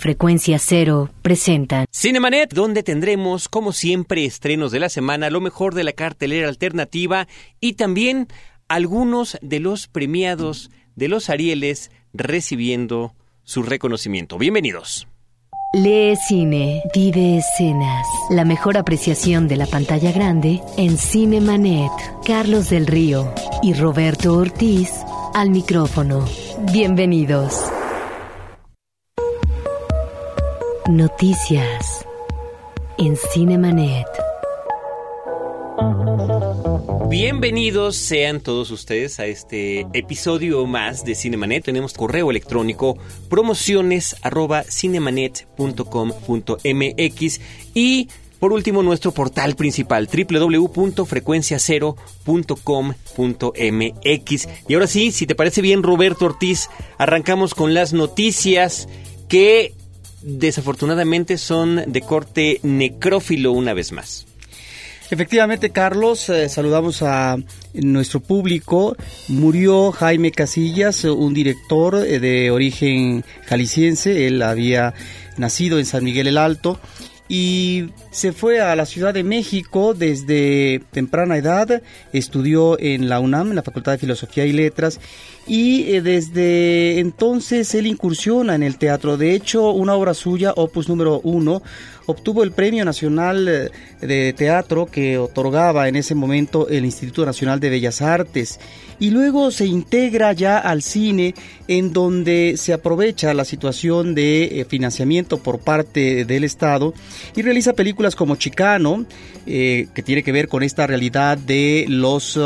Frecuencia Cero presenta Cinemanet, donde tendremos, como siempre, estrenos de la semana, lo mejor de la cartelera alternativa y también algunos de los premiados de los Arieles recibiendo su reconocimiento. Bienvenidos. Lee cine, vive escenas. La mejor apreciación de la pantalla grande en Cinemanet. Carlos del Río y Roberto Ortiz al micrófono. Bienvenidos. Noticias en Cinemanet. Bienvenidos sean todos ustedes a este episodio más de Cinemanet. Tenemos correo electrónico promociones cinemanet.com.mx y por último nuestro portal principal www.frecuenciacero.com.mx. Y ahora sí, si te parece bien Roberto Ortiz, arrancamos con las noticias que desafortunadamente son de corte necrófilo una vez más. Efectivamente, Carlos, eh, saludamos a nuestro público. Murió Jaime Casillas, un director eh, de origen jalisciense. Él había nacido en San Miguel el Alto y se fue a la Ciudad de México desde temprana edad, estudió en la UNAM, en la Facultad de Filosofía y Letras, y eh, desde entonces él incursiona en el teatro. De hecho, una obra suya, opus número uno, obtuvo el Premio Nacional eh, de Teatro que otorgaba en ese momento el Instituto Nacional de Bellas Artes y luego se integra ya al cine en donde se aprovecha la situación de eh, financiamiento por parte del Estado y realiza películas como Chicano, que tiene que ver con esta realidad de los...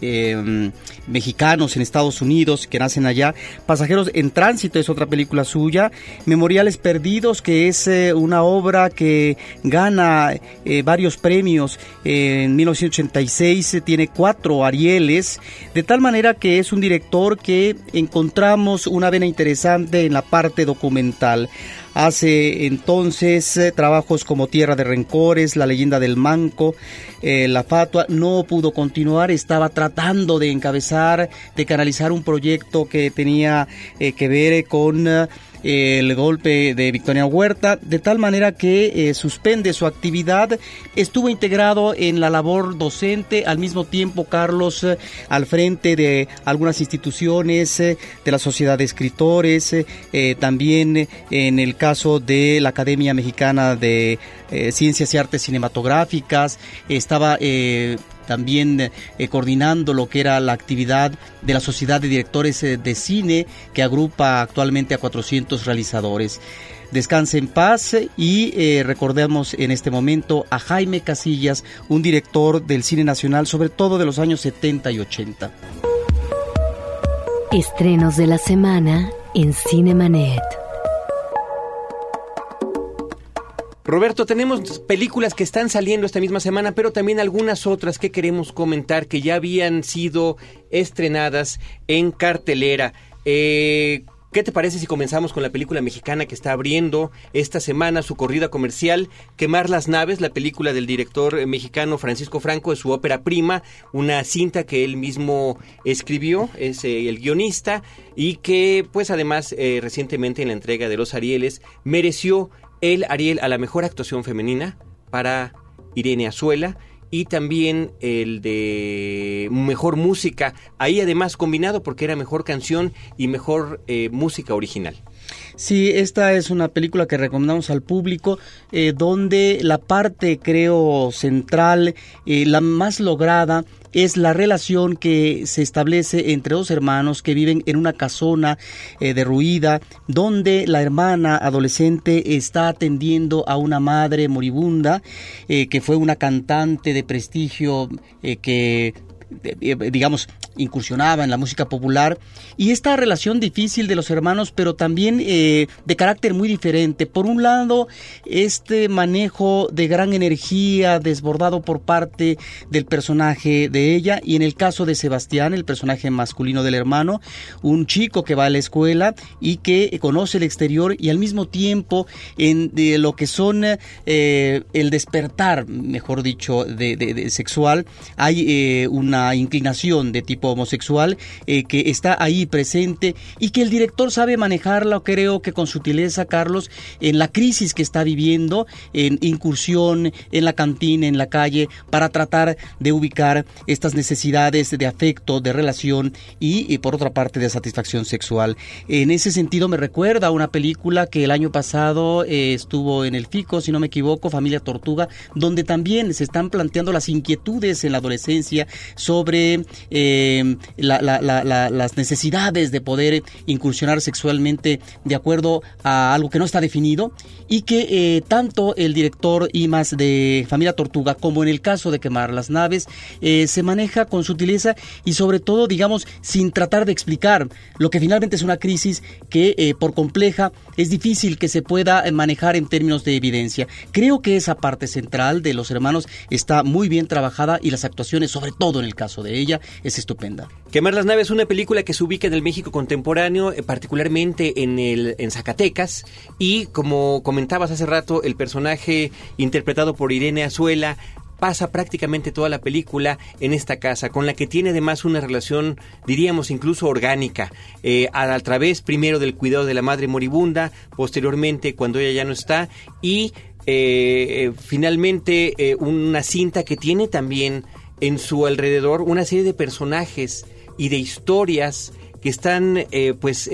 Em, mexicanos en Estados Unidos que nacen allá. Pasajeros en Tránsito es otra película suya. Memoriales Perdidos, que es eh, una obra que gana eh, varios premios. en 1986 eh, tiene cuatro Arieles, de tal manera que es un director que encontramos una vena interesante en la parte documental. Hace entonces eh, trabajos como Tierra de Rencores, La leyenda del Manco, eh, La Fatua. No pudo continuar, estaba tratando de encabezar, de canalizar un proyecto que tenía eh, que ver con el golpe de Victoria Huerta, de tal manera que eh, suspende su actividad. Estuvo integrado en la labor docente, al mismo tiempo Carlos eh, al frente de algunas instituciones eh, de la Sociedad de Escritores, también en el caso de la Academia Mexicana de Ciencias y Artes Cinematográficas, estaba también eh, coordinando lo que era la actividad de la Sociedad de Directores eh, de Cine, que agrupa actualmente a 400 realizadores. Descanse en paz y eh, recordemos en este momento a Jaime Casillas, un director del cine nacional, sobre todo de los años 70 y 80. Estrenos de la semana en Cinemanet. Roberto, tenemos películas que están saliendo esta misma semana, pero también algunas otras que queremos comentar que ya habían sido estrenadas en cartelera. Eh, ¿Qué te parece si comenzamos con la película mexicana que está abriendo esta semana su corrida comercial, Quemar las naves, la película del director mexicano Francisco Franco de su ópera prima, una cinta que él mismo escribió, es eh, el guionista y que pues además eh, recientemente en la entrega de los Arieles mereció el Ariel a la mejor actuación femenina para Irene Azuela y también el de mejor música, ahí además combinado porque era mejor canción y mejor eh, música original. Sí, esta es una película que recomendamos al público, eh, donde la parte, creo, central, eh, la más lograda, es la relación que se establece entre dos hermanos que viven en una casona eh, derruida, donde la hermana adolescente está atendiendo a una madre moribunda, que fue una cantante de prestigio que digamos, incursionaba en la música popular y esta relación difícil de los hermanos, pero también eh, de carácter muy diferente. Por un lado, este manejo de gran energía desbordado por parte del personaje de ella y en el caso de Sebastián, el personaje masculino del hermano, un chico que va a la escuela y que conoce el exterior y al mismo tiempo en de lo que son eh, el despertar, mejor dicho, de, sexual, hay eh, una inclinación de tipo homosexual eh, que está ahí presente y que el director sabe manejarla, creo que con sutileza, Carlos, en la crisis que está viviendo, en incursión en la cantina, en la calle, para tratar de ubicar estas necesidades de afecto, de relación y, por otra parte de satisfacción sexual. En ese sentido me recuerda a una película que el año pasado eh, estuvo en el FICO, si no me equivoco, Familia Tortuga, donde también se están planteando las inquietudes en la adolescencia sobre eh, las necesidades de poder incursionar sexualmente de acuerdo a algo que no está definido y que eh, tanto el director Imas de Familia Tortuga como en el caso de quemar las naves eh, se maneja con sutileza y sobre todo digamos sin tratar de explicar lo que finalmente es una crisis que por compleja es difícil que se pueda manejar en términos de evidencia. Creo que esa parte central de los hermanos está muy bien trabajada y las actuaciones, sobre todo en el caso de ella, es estupenda. Quemar las naves es una película que se ubica en el México contemporáneo, eh, particularmente en el en Zacatecas. Y como comentabas hace rato, el personaje interpretado por Irene Azuela pasa prácticamente toda la película en esta casa, con la que tiene además una relación, diríamos, incluso orgánica, eh, a, través primero del cuidado de la madre moribunda, posteriormente cuando ella ya no está, y eh, finalmente eh, una cinta que tiene también en su alrededor una serie de personajes y de historias que están pues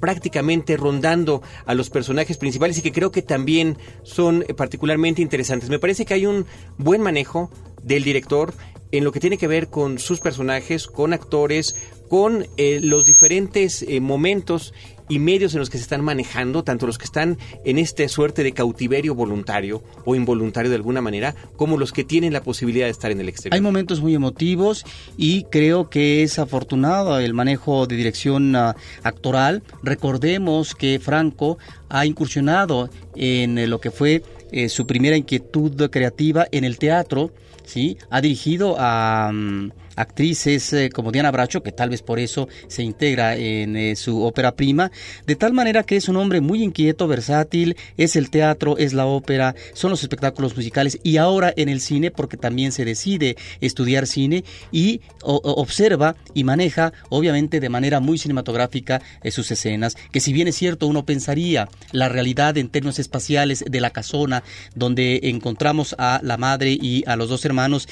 prácticamente rondando a los personajes principales y que creo que también son particularmente interesantes. Me parece que hay un buen manejo del director en lo que tiene que ver con sus personajes, con actores, con eh, los diferentes eh, momentos y medios en los que se están manejando, tanto los que están en esta suerte de cautiverio voluntario o involuntario de alguna manera, como los que tienen la posibilidad de estar en el exterior. Hay momentos muy emotivos y creo que es afortunado el manejo de dirección uh, actoral. Recordemos que Franco ha incursionado en eh, lo que fue eh, su primera inquietud creativa en el teatro, ¿sí? Ha dirigido a... Mm, actrices eh, como Diana Bracho, que tal vez por eso se integra en eh, su ópera prima, de tal manera que es un hombre muy inquieto, versátil, es el teatro, es la ópera, son los espectáculos musicales y ahora en el cine porque también se decide estudiar cine y observa y maneja obviamente de manera muy cinematográfica eh, sus escenas, que si bien es cierto uno pensaría la realidad en términos espaciales de la casona donde encontramos a la madre y a los dos hermanos,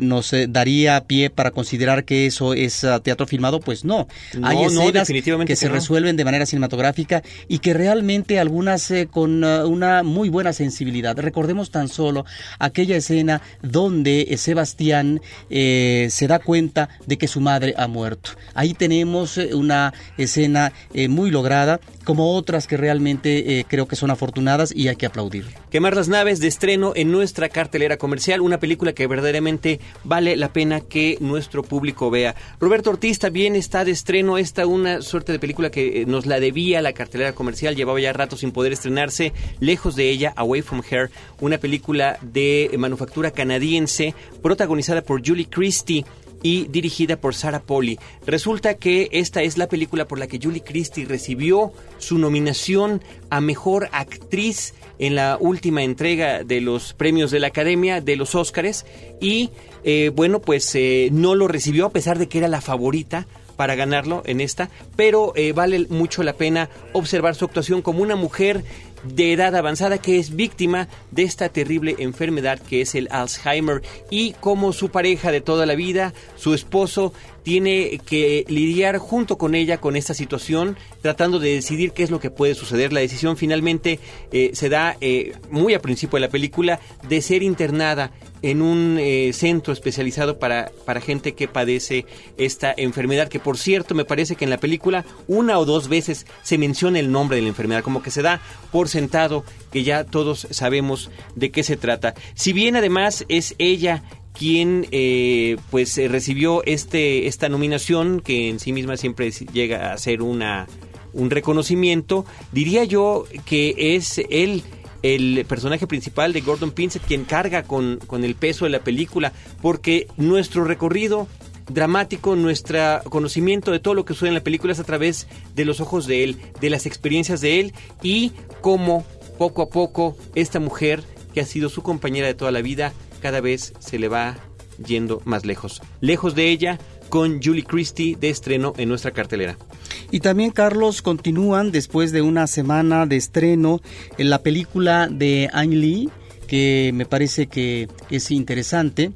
nos daría pie para considerar que eso es ah, teatro filmado, pues no. Hay escenas que, se resuelven de manera cinematográfica y que realmente algunas eh, con ah, una muy buena sensibilidad. Recordemos tan solo aquella escena donde eh, Sebastián eh, se da cuenta de que su madre ha muerto. Ahí tenemos una escena muy lograda, como otras que realmente creo que son afortunadas y hay que aplaudir. Quemar las naves de estreno en nuestra cartelera comercial, una película que verdaderamente vale la pena que nuestro público vea. Roberto Ortiz también está de estreno esta una suerte de película que eh, nos la debía la cartelera comercial, llevaba ya rato sin poder estrenarse, Lejos de ella, Away from Her, una película de manufactura canadiense protagonizada por Julie Christie y dirigida por Sarah Polly. Resulta que esta es la película por la que Julie Christie recibió su nominación a Mejor Actriz en la última entrega de los premios de la Academia de los Óscares y eh, bueno, pues eh, no lo recibió a pesar de que era la favorita para ganarlo en esta, pero eh, vale mucho la pena observar su actuación como una mujer de edad avanzada que es víctima de esta terrible enfermedad que es el Alzheimer. Y como su pareja de toda la vida, su esposo, tiene que lidiar junto con ella con esta situación, tratando de decidir qué es lo que puede suceder. La decisión finalmente eh, se da eh, muy a principio de la película de ser internada en un eh, centro especializado para, para gente que padece esta enfermedad, que por cierto me parece que en la película una o dos veces se menciona el nombre de la enfermedad, como que se da por sentado que ya todos sabemos de qué se trata. Si bien además es ella quien eh, pues eh, recibió este esta nominación que en sí misma siempre llega a ser una un reconocimiento. Diría yo que es él el personaje principal de Gordon Pinsett quien carga con, con el peso de la película porque nuestro recorrido dramático, nuestro conocimiento de todo lo que sucede en la película es a través de los ojos de él, de las experiencias de él y cómo poco a poco esta mujer que ha sido su compañera de toda la vida cada vez se le va yendo más lejos. Lejos de ella, con Julie Christie de estreno en nuestra cartelera. Y también, Carlos, continúan después de una semana de estreno en la película de Ang Lee, que me parece que es interesante.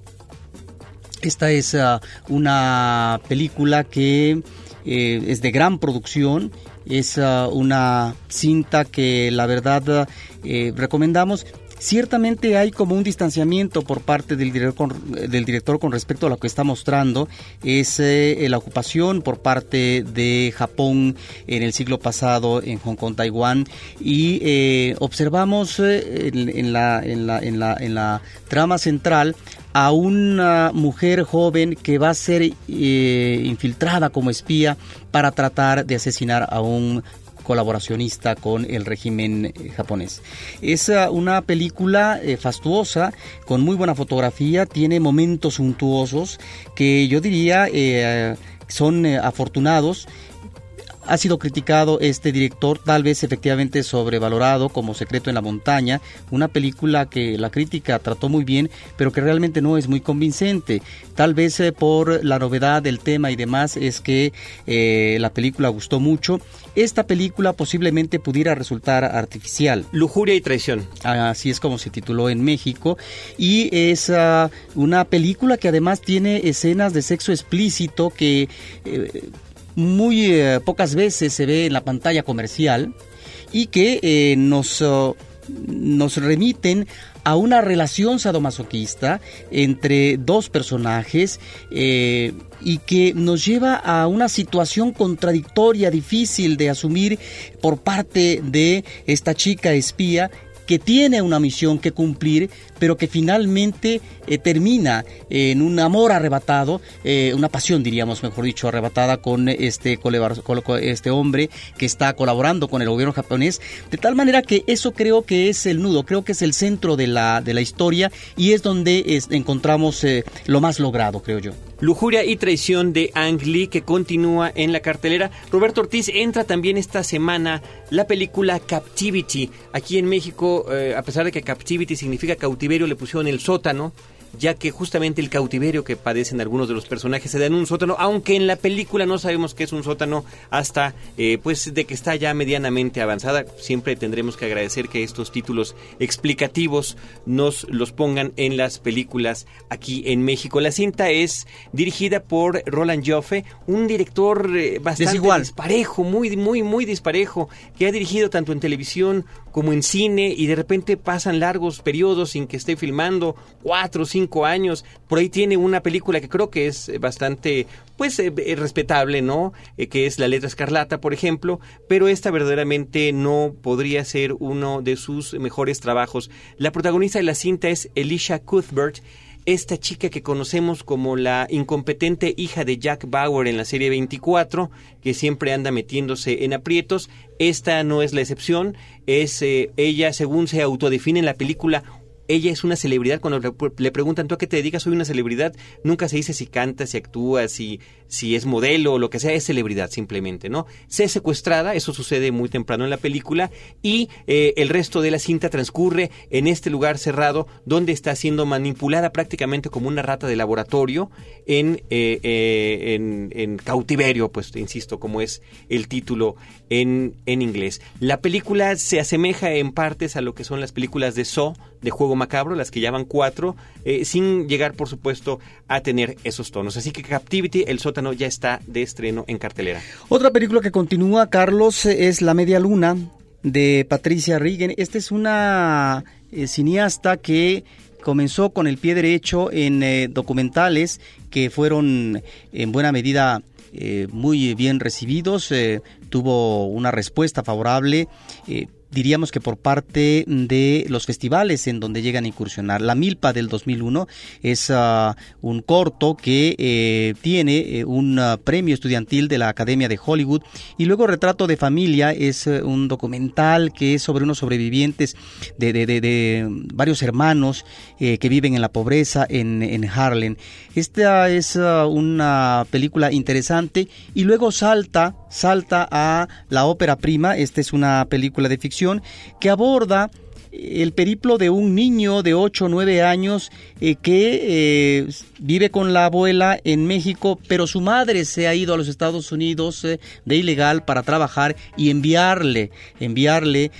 Esta es ah, una película que eh, es de gran producción, es ah, una cinta que la verdad eh, recomendamos Ciertamente hay como un distanciamiento por parte del director, del director con respecto a lo que está mostrando, es eh, la ocupación por parte de Japón en el siglo pasado en Hong Kong, Taiwán, y eh, observamos eh, en, la, trama central a una mujer joven que va a ser infiltrada como espía para tratar de asesinar a un colaboracionista con el régimen eh, japonés. Es ah, una película eh, fastuosa, con muy buena fotografía, tiene momentos suntuosos que yo diría eh, son afortunados ha sido criticado este director, tal vez efectivamente sobrevalorado como Secreto en la Montaña, una película que la crítica trató muy bien, pero que realmente no es muy convincente. Tal vez por la novedad del tema y demás es que la película gustó mucho esta película posiblemente pudiera resultar artificial. Lujuria y traición. Así es como se tituló en México. Y es ah, una película que además tiene escenas de sexo explícito que eh, muy eh, pocas veces se ve en la pantalla comercial y que eh, nos, oh, nos remiten a una relación sadomasoquista entre dos personajes eh, y que nos lleva a una situación contradictoria, difícil de asumir por parte de esta chica espía que tiene una misión que cumplir, pero que finalmente eh, termina en un amor arrebatado, eh, una pasión diríamos, mejor dicho, arrebatada con este, este hombre que está colaborando con el gobierno japonés, de tal manera que eso creo que es el nudo, creo que es el centro de la, de la historia y es donde encontramos eh, lo más logrado, creo yo. Lujuria y traición de Ang Lee que continúa en la cartelera. Roberto Ortiz entra también esta semana la película Captivity. Aquí en México, a pesar de que Captivity significa cautiverio, le pusieron el sótano ya que justamente el cautiverio que padecen algunos de los personajes se da en un sótano, aunque en la película no sabemos que es un sótano hasta eh, pues de que está ya medianamente avanzada. Siempre tendremos que agradecer que estos títulos explicativos nos los pongan en las películas aquí en México. La cinta es dirigida por Roland Joffe, un director eh, bastante disparejo, muy muy muy disparejo, que ha dirigido tanto en televisión como en cine y de repente pasan largos periodos sin que esté filmando, cuatro o cinco años. Por ahí tiene una película que creo que es bastante, pues, eh, eh, respetable, ¿no? Eh, que es La Letra Escarlata, por ejemplo, pero esta verdaderamente no podría ser uno de sus mejores trabajos. La protagonista de la cinta es Elisha Cuthbert, esta chica que conocemos como la incompetente hija de Jack Bauer en la serie 24, que siempre anda metiéndose en aprietos. Esta no es la excepción, es eh, ella, según se autodefine en la película, ella es una celebridad. Cuando le, preguntan, ¿tú a qué te dedicas? Soy una celebridad. Nunca se dice si canta, si actúa, si, si es modelo o lo que sea. Es celebridad simplemente, ¿no? Se es secuestrada, eso sucede muy temprano en la película, y eh, el resto de la cinta transcurre en este lugar cerrado donde está siendo manipulada prácticamente como una rata de laboratorio en, eh, eh, en, cautiverio, pues insisto, como es el título en, en inglés. La película se asemeja en partes a lo que son las películas de So, de Juego Macabro, las que ya van cuatro, eh, sin llegar, por supuesto, a tener esos tonos. Así que Captivity, el sótano, ya está de estreno en cartelera. Otra película que continúa, Carlos, es La Media Luna de Patricia Regan. Esta es una eh, cineasta que comenzó con el pie derecho en eh, documentales que fueron en buena medida muy bien recibidos, tuvo una respuesta favorable diríamos que por parte de los festivales en donde llegan a incursionar. La Milpa del 2001 es ah, un corto que eh, tiene eh, un ah, premio estudiantil de la Academia de Hollywood y luego Retrato de Familia es eh, un documental que es sobre unos sobrevivientes de, de, de, varios hermanos que viven en la pobreza en, en Harlem. Esta es ah, una película interesante y luego salta, salta a la ópera prima. Esta es una película de ficción que aborda el periplo de un niño de 8 o 9 años eh, que eh, vive con la abuela en México, pero su madre se ha ido a los Estados Unidos eh, de ilegal para trabajar y enviarle, enviarle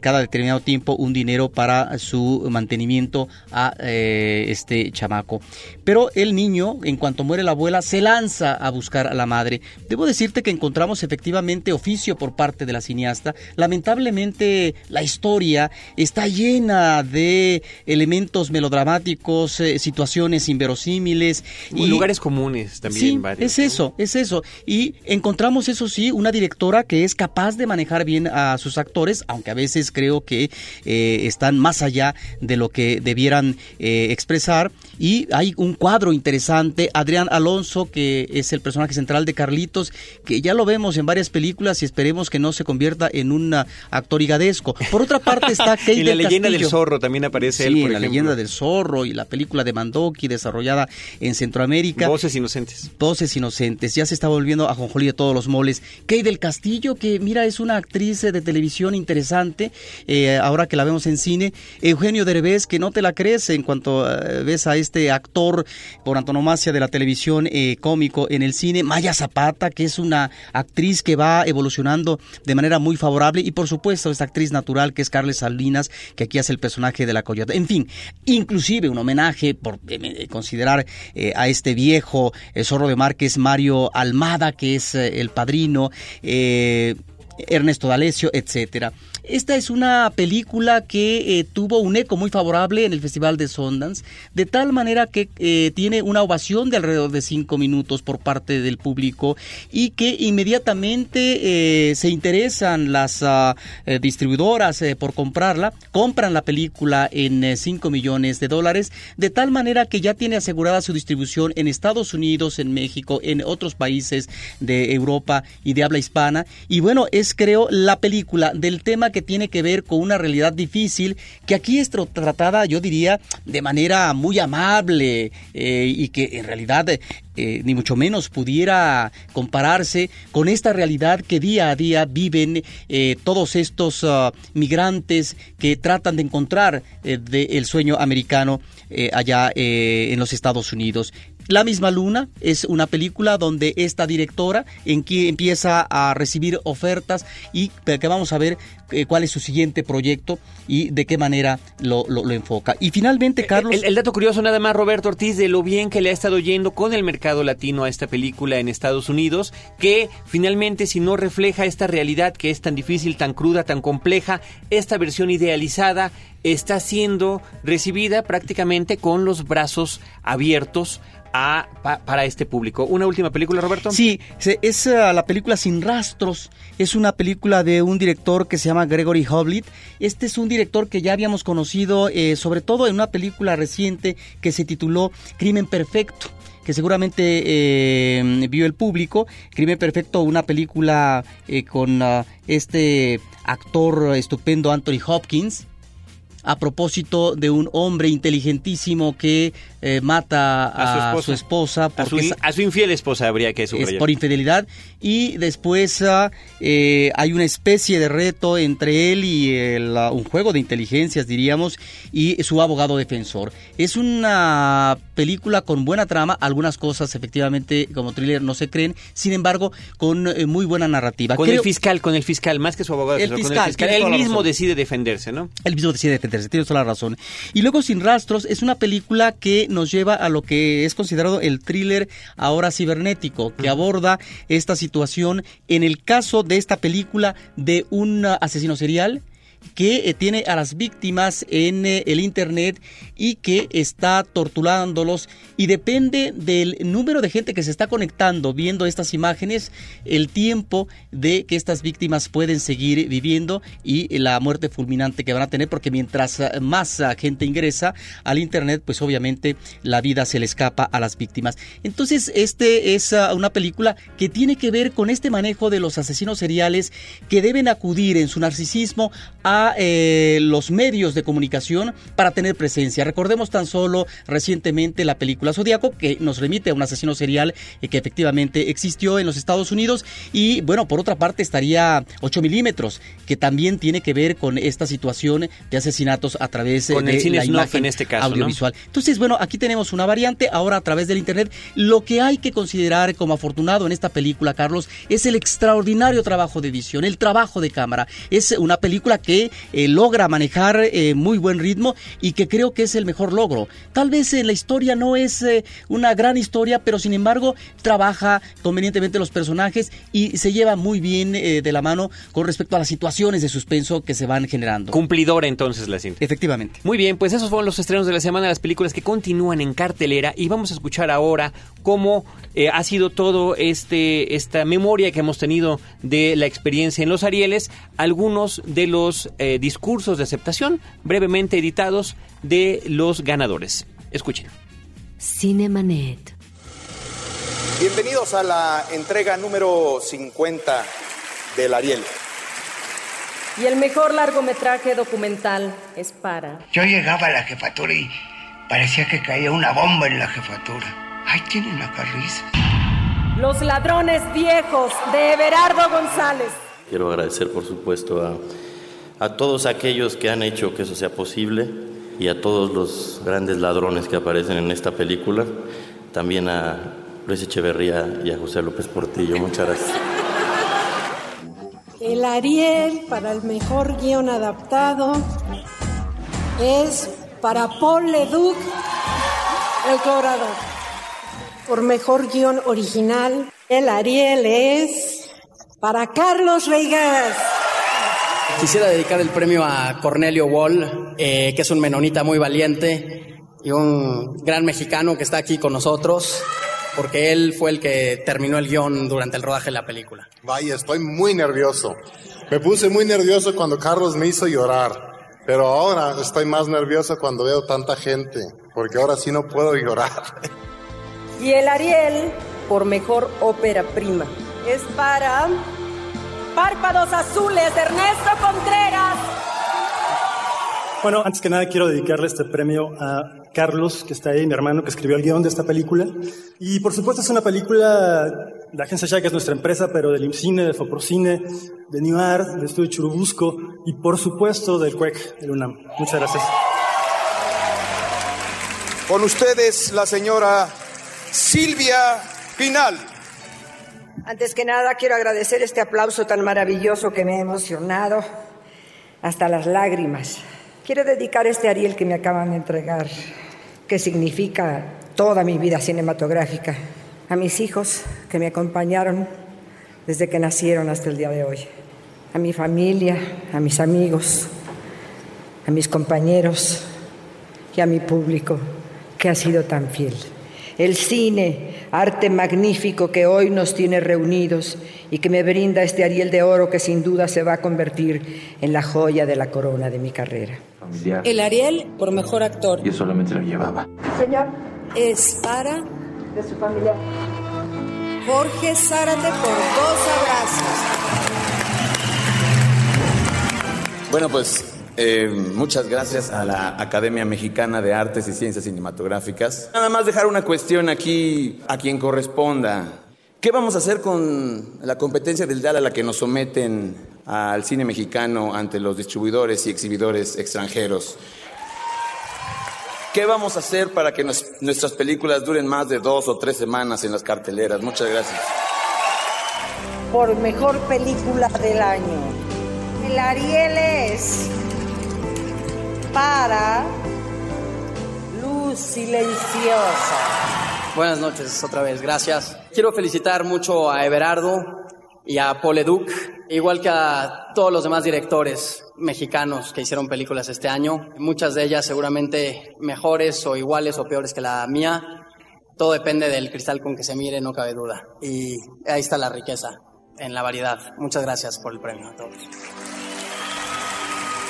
cada determinado tiempo un dinero para su mantenimiento a este chamaco. Pero el niño, en cuanto muere la abuela, se lanza a buscar a la madre. Debo decirte que encontramos efectivamente oficio por parte de la cineasta. Lamentablemente la historia está llena de elementos melodramáticos, eh, situaciones inverosímiles. Y lugares comunes también. Sí, es eso, es eso. Y encontramos, eso sí, una directora que es capaz de manejar bien a sus actores, aunque a veces creo que eh, están más allá de lo que debieran eh, expresar. Y hay un cuadro interesante, Adrián Alonso, que es el personaje central de Carlitos, que ya lo vemos en varias películas y esperemos que no se convierta en un actor higadesco. Por otra parte está Kate y la leyenda del zorro también aparece él, por la leyenda del zorro y la película de Mandoki desarrollada en Centroamérica. Voces inocentes. Voces inocentes. Ya se está volviendo a Jonjolí de todos los moles. Kate del Castillo, que mira, es una actriz de televisión interesante, eh, ahora que la vemos en cine. Eugenio Derbez, que no te la crees en cuanto eh, ves a este actor por antonomasia de la televisión eh, cómico en el cine. Maya Zapata, que es una actriz que va evolucionando de manera muy favorable. Y por supuesto, esta actriz natural que es Carles Salinas, que aquí hace el personaje de la coyota. En fin, inclusive un homenaje por eh, eh, considerar eh, a este viejo zorro de mar que es Mario Almada, que es el padrino, Ernesto D'Alessio, etcétera. Esta es una película que eh, tuvo un eco muy favorable en el Festival de Sundance, de tal manera que eh, tiene una ovación de alrededor de cinco minutos por parte del público y que inmediatamente eh, se interesan las ah, distribuidoras por comprarla, compran la película en 5 millones de dólares, de tal manera que ya tiene asegurada su distribución en Estados Unidos, en México, en otros países de Europa y de habla hispana. Y bueno, es creo la película del tema que tiene que ver con una realidad difícil que aquí es tratada, yo diría, de manera muy amable eh, y que en realidad eh, ni mucho menos pudiera compararse con esta realidad que día a día viven eh, todos estos ah, migrantes que tratan de encontrar el sueño americano allá en los Estados Unidos. La misma luna es una película donde esta directora en que empieza a recibir ofertas y que vamos a ver eh, cuál es su siguiente proyecto y de qué manera lo, enfoca. Y finalmente, Carlos... El, dato curioso nada más, Roberto Ortiz, de lo bien que le ha estado yendo con el mercado latino a esta película en Estados Unidos, que finalmente si no refleja esta realidad que es tan difícil, tan cruda, tan compleja, esta versión idealizada está siendo recibida prácticamente con los brazos abiertos a, para este público. ¿Una última película, Roberto? Sí, es uh, la película Sin Rastros. Es una película de un director que se llama Gregory Hoblit. Este es un director que ya habíamos conocido, eh, sobre todo en una película reciente que se tituló Crimen Perfecto que seguramente eh, vio el público. Crimen Perfecto, una película eh, con uh, este actor estupendo Anthony Hopkins, a propósito de un hombre inteligentísimo que eh, mata a, su esposa, a, su, infiel esposa habría que subrayar. Es por infidelidad y después ah, eh, hay una especie de reto entre él y ah, un juego de inteligencias diríamos y su abogado defensor. Es una película con buena trama, algunas cosas efectivamente como thriller no se creen, sin embargo con eh, muy buena narrativa. Con el fiscal, con el fiscal, más que su abogado el fiscal, él mismo decide defenderse, ¿no? Él mismo decide defenderse, tienes toda la razón. Y luego Sin Rastros es una película que nos lleva a lo que es considerado el thriller ahora cibernético, que aborda esta situación en el caso de esta película de un asesino serial que eh, tiene a las víctimas en eh, el Internet y que está torturándolos y depende del número de gente que se está conectando viendo estas imágenes, el tiempo de que estas víctimas pueden seguir viviendo y la muerte fulminante que van a tener porque mientras eh, más gente ingresa al Internet, pues obviamente la vida se le escapa a las víctimas. Entonces, este es una película que tiene que ver con este manejo de los asesinos seriales que deben acudir en su narcisismo eh, los medios de comunicación para tener presencia. Recordemos tan solo recientemente la película Zodíaco, que nos remite a un asesino serial eh, que efectivamente existió en los Estados Unidos. Y bueno, por otra parte estaría 8 milímetros, que también tiene que ver con esta situación de asesinatos a través con de el cine la imagen en este caso, ¿no? audiovisual. Entonces, bueno, aquí tenemos una variante, ahora a través del Internet. Lo que hay que considerar como afortunado en esta película, Carlos, es el extraordinario trabajo de edición, el trabajo de cámara. Es una película que eh, logra manejar eh, muy buen ritmo y que creo que es el mejor logro. Tal vez la historia no es eh, una gran historia, pero sin embargo trabaja convenientemente los personajes y se lleva muy bien de la mano con respecto a las situaciones de suspenso que se van generando. Cumplidora entonces la cinta. Efectivamente. Muy bien, pues esos fueron los estrenos de la semana, las películas que continúan en cartelera y vamos a escuchar ahora cómo ha sido todo este esta memoria que hemos tenido de la experiencia en los Arieles, algunos de los eh, discursos de aceptación brevemente editados de los ganadores. Escuchen. Cinemanet. Bienvenidos a la entrega número 50 del Ariel. Y el mejor largometraje documental es para... Yo llegaba a la jefatura y parecía que caía una bomba en la jefatura. Ahí tienen la carriza. Los ladrones viejos de Everardo González. Quiero agradecer, por supuesto, a, a todos aquellos que han hecho que eso sea posible y a todos los grandes ladrones que aparecen en esta película. También a Luis Echeverría y a José López Portillo. Muchas gracias. El Ariel para el mejor guion adaptado es para Paul Leduc, El Cobrador. Por mejor guion original, el Ariel es para Carlos Reigas. Quisiera dedicar el premio a Cornelio Wall, eh, que es un menonita muy valiente y un gran mexicano que está aquí con nosotros, porque él fue el que terminó el guion durante el rodaje de la película. Vaya, estoy muy nervioso. Me puse muy nervioso cuando Carlos me hizo llorar, pero ahora estoy más nervioso cuando veo tanta gente, porque ahora sí no puedo llorar. Y el Ariel por mejor ópera prima es para Párpados Azules de Ernesto Contreras. Bueno, antes que nada quiero dedicarle este premio a Carlos, que está ahí, mi hermano, que escribió el guion de esta película. Y por supuesto es una película, la agencia ya que es nuestra empresa, pero del IMCINE, de Foprocine, de New Art, del Estudio Churubusco y por supuesto del CUEC, del UNAM. Muchas gracias. Con ustedes la señora Silvia Pinal. Antes que nada, quiero agradecer este aplauso tan maravilloso que me ha emocionado hasta las lágrimas. Quiero dedicar este Ariel que me acaban de entregar, que significa toda mi vida cinematográfica, a mis hijos que me acompañaron desde que nacieron hasta el día de hoy, a mi familia, a mis amigos, a mis compañeros y a mi público que ha sido tan fiel. El cine, arte magnífico que hoy nos tiene reunidos y que me brinda este Ariel de Oro que sin duda se va a convertir en la joya de la corona de mi carrera. Familiar. El Ariel por mejor actor Yo solamente lo llevaba. Señor, es para de su familia. Jorge Zárate por dos abrazos. Bueno, pues eh, muchas gracias a la Academia Mexicana de Artes y Ciencias Cinematográficas. Nada más dejar una cuestión aquí a quien corresponda. ¿Qué vamos a hacer con la competencia del DAL a la que nos someten al cine mexicano ante los distribuidores y exhibidores extranjeros? ¿Qué vamos a hacer para que nuestras películas duren más de dos o tres semanas en las carteleras? Muchas gracias. Por mejor película del año. El Ariel es para Luz Silenciosa. Buenas noches otra vez, gracias. Quiero felicitar mucho a Everardo y a Paul Leduc, igual que a todos los demás directores mexicanos que hicieron películas este año. Muchas de ellas seguramente mejores o iguales o peores que la mía. Todo depende del cristal con que se mire, no cabe duda. Y ahí está la riqueza, en la variedad. Muchas gracias por el premio a todos.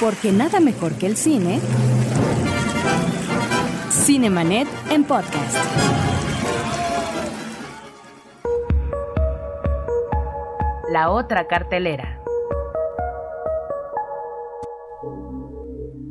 Porque nada mejor que el cine. Cinemanet en podcast. La otra cartelera.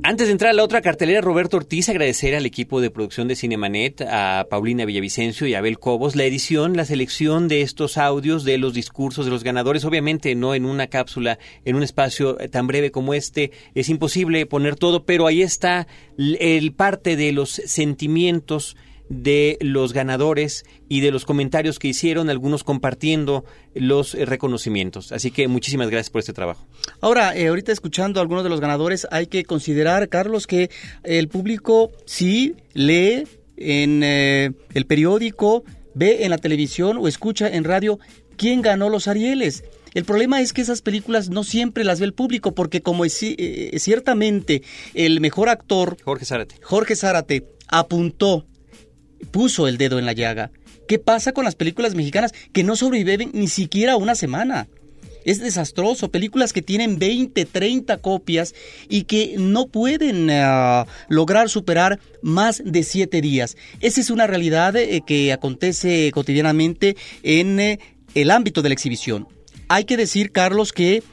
Antes de entrar a la otra cartelera, Roberto Ortiz, agradecer al equipo de producción de Cinemanet, a Paulina Villavicencio y a Abel Cobos, la edición, la selección de estos audios, de los discursos de los ganadores. Obviamente no en una cápsula, en un espacio tan breve como este, es imposible poner todo, pero ahí está el parte de los sentimientos de los ganadores y de los comentarios que hicieron, algunos compartiendo los eh, reconocimientos. Así que muchísimas gracias por este trabajo. Ahora, eh, ahorita escuchando a algunos de los ganadores, hay que considerar, Carlos, que el público sí lee en eh, el periódico, ve en la televisión o escucha en radio quién ganó los Arieles. El problema es que esas películas no siempre las ve el público, porque como es, ciertamente el mejor actor, Jorge Zárate, Jorge Zárate apuntó puso el dedo en la llaga. ¿Qué pasa con las películas mexicanas que no sobreviven ni siquiera una semana? Es desastroso. Películas que tienen 20, 30 copias y que no pueden eh, lograr superar más de 7 días. Esa es una realidad eh, que acontece cotidianamente en eh, el ámbito de la exhibición. Hay que decir, Carlos, que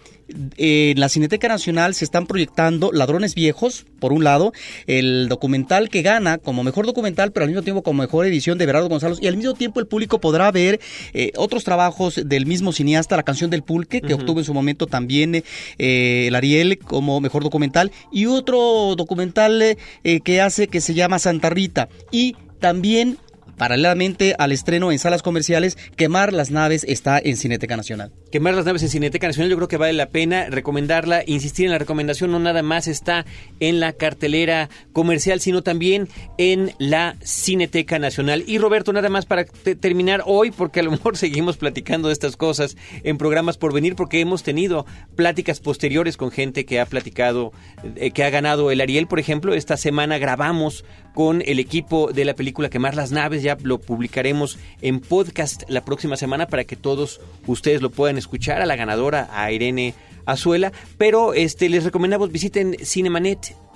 en la Cineteca Nacional se están proyectando Ladrones Viejos, por un lado, el documental que gana como mejor documental, pero al mismo tiempo como mejor edición de Berardo González, y al mismo tiempo el público podrá ver eh, otros trabajos del mismo cineasta, La canción del pulque, que obtuvo en su momento también eh, el Ariel como mejor documental, y otro documental eh, que hace que se llama Santa Rita, y también Paralelamente al estreno en salas comerciales, Quemar las naves está en Cineteca Nacional. Quemar las naves en Cineteca Nacional, yo creo que vale la pena recomendarla, insistir en la recomendación, no nada más está en la cartelera comercial, sino también en la Cineteca Nacional. Y Roberto, nada más para terminar hoy, porque a lo mejor seguimos platicando de estas cosas en programas por venir, porque hemos tenido pláticas posteriores con gente que ha platicado, eh, que ha ganado el Ariel, por ejemplo. Esta semana grabamos con el equipo de la película Quemar las naves, ya lo publicaremos en podcast la próxima semana para que todos ustedes lo puedan escuchar a la ganadora, a Irene Azuela, pero este les recomendamos visiten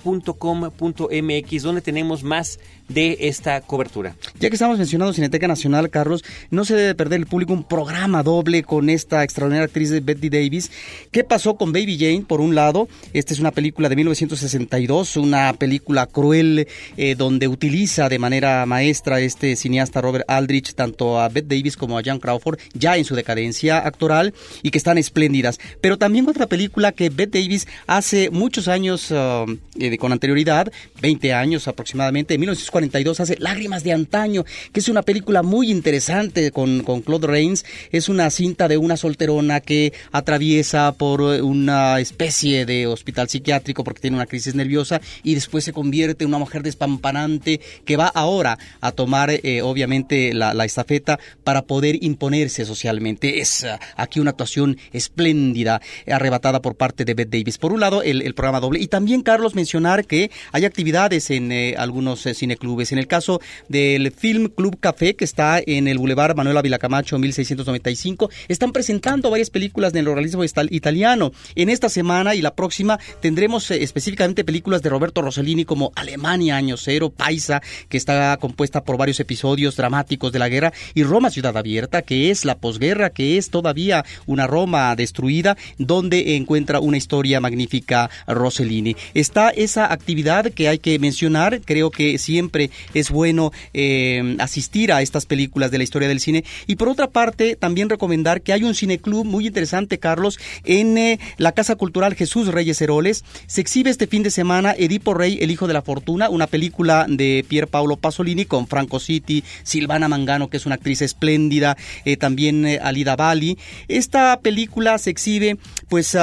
cinemanet.com.mx donde tenemos más de esta cobertura. Ya que estamos mencionando Cineteca Nacional, Carlos, no se debe perder el público un programa doble con esta extraordinaria actriz de Betty Davis. ¿Qué pasó con Baby Jane? Por un lado, esta es una película de 1962, una película cruel eh, donde utiliza de manera maestra este cineasta Robert Aldrich tanto a Bette Davis como a Jan Crawford ya en su decadencia actoral y que están espléndidas. Pero también otra película que Bette Davis hace muchos años uh, eh, con anterioridad, 20 años aproximadamente, en 1940 hace Lágrimas de Antaño, que es una película muy interesante con, con Claude Rains. Es una cinta de una solterona que atraviesa por una especie de hospital psiquiátrico porque tiene una crisis nerviosa y después se convierte en una mujer despampanante que va ahora a tomar eh, obviamente la, la, estafeta para poder imponerse socialmente. Es uh, aquí una actuación espléndida, arrebatada por parte de Bette Davis. Por un lado, el, programa doble. Y también, Carlos, mencionar que hay actividades en eh, algunos eh, cineclubes en el caso del Film Club Café, que está en el Boulevard Manuel Ávila Camacho 1695, están presentando varias películas del realismo italiano. En esta semana y la próxima tendremos eh, específicamente películas de Roberto Rossellini como Alemania Año Cero, Paisa, que está compuesta por varios episodios dramáticos de la guerra, y Roma Ciudad Abierta, que es la posguerra, que es todavía una Roma destruida, donde encuentra una historia magnífica Rossellini. Está esa actividad que hay que mencionar, creo que siempre es bueno eh, asistir a estas películas de la historia del cine. Y por otra parte, también recomendar que hay un cineclub muy interesante, Carlos, en eh, la Casa Cultural Jesús Reyes Heroles. Se exhibe este fin de semana Edipo Rey, El Hijo de la Fortuna, una película de Pier Paolo Pasolini con Franco City, Silvana Mangano, que es una actriz espléndida, eh, también Alida Bali. Esta película se exhibe pues,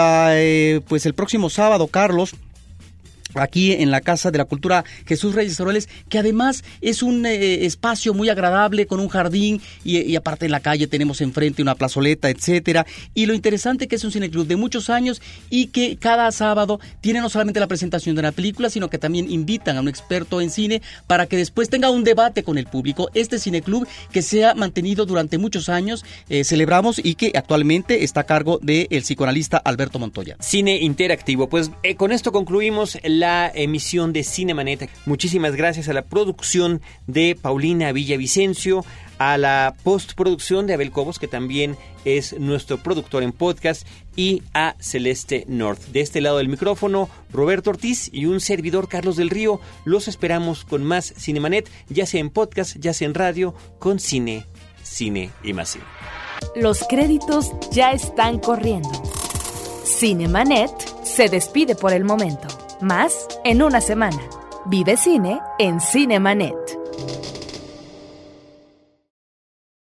pues el próximo sábado, Carlos aquí en la Casa de la Cultura Jesús Reyes Oroles, que además es un eh, espacio muy agradable con un jardín y, aparte en la calle tenemos enfrente una plazoleta, etcétera. Y lo interesante que es un cineclub de muchos años y que cada sábado tiene no solamente la presentación de una película, sino que también invitan a un experto en cine para que después tenga un debate con el público. Este cineclub que se ha mantenido durante muchos años, eh, celebramos y que actualmente está a cargo del psicoanalista Alberto Montoya. Cine interactivo. Pues eh, con esto concluimos la emisión de Cinemanet. Muchísimas gracias a la producción de Paulina Villavicencio, a la postproducción de Abel Cobos, que también es nuestro productor en podcast, y a Celeste North. De este lado del micrófono, Roberto Ortiz y un servidor Carlos del Río. Los esperamos con más Cinemanet, ya sea en podcast, ya sea en radio, con cine, cine y más cine. Los créditos ya están corriendo. Cinemanet se despide por el momento. Más en una semana. Vive cine en Cinemanet.